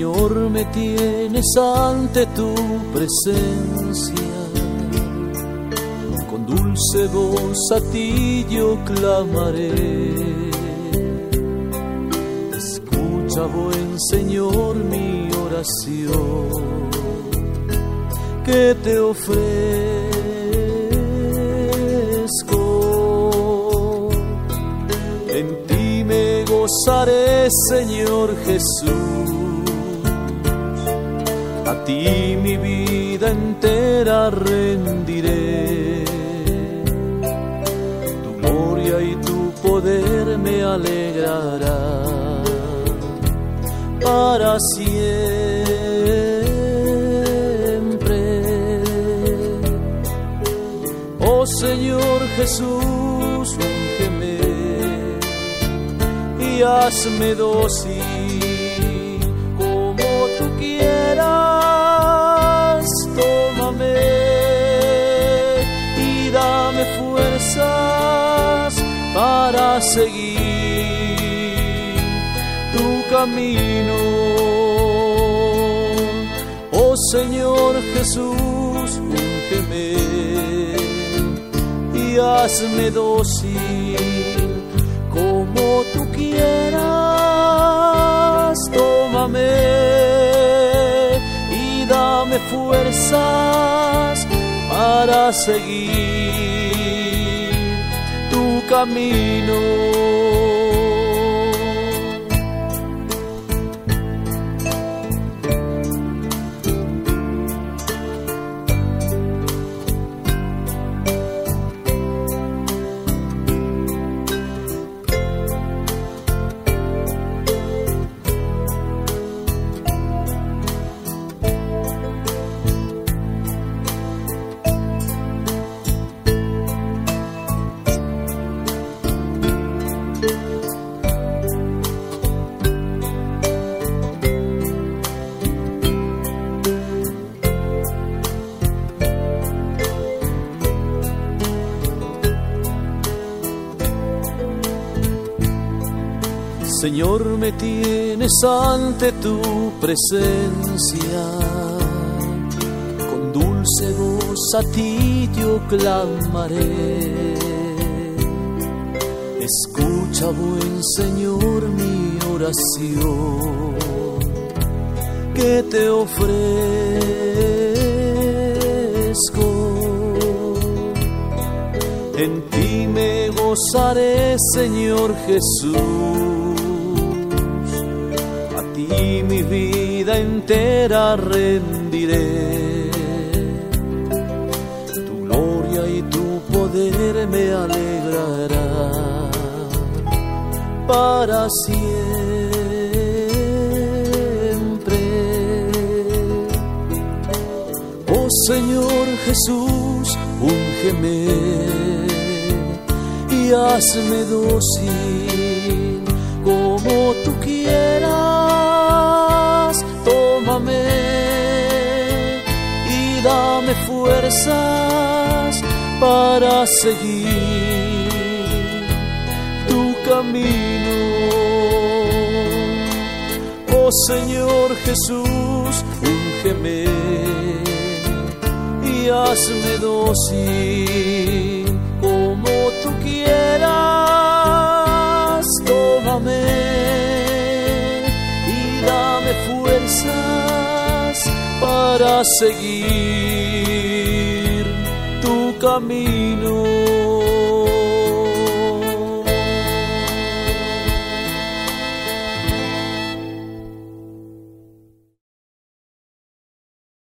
Señor, me tienes ante tu presencia. Con dulce voz a ti yo clamaré. Escucha, buen Señor, mi oración que te ofrezco. En ti me gozaré, Señor Jesús. A ti mi vida entera rendiré. Tu gloria y tu poder me alegrará para siempre. Oh Señor Jesús, úngeme y hazme dócil seguir tu camino. Oh Señor Jesús, úngeme y hazme dócil como tú quieras. Tómame y dame fuerzas para seguir camino. Señor, me tienes ante tu presencia. Con dulce voz a ti yo clamaré. Escucha, buen Señor, mi oración que te ofrezco. En ti me gozaré, Señor Jesús y mi vida entera rendiré. Tu gloria y tu poder me alegrará para siempre. Oh Señor Jesús, úngeme y hazme dócil como tú quieras. Fuerzas para seguir tu camino. Oh Señor Jesús, úngeme y hazme dócil como tú quieras. Tómame y dame fuerzas para seguir camino.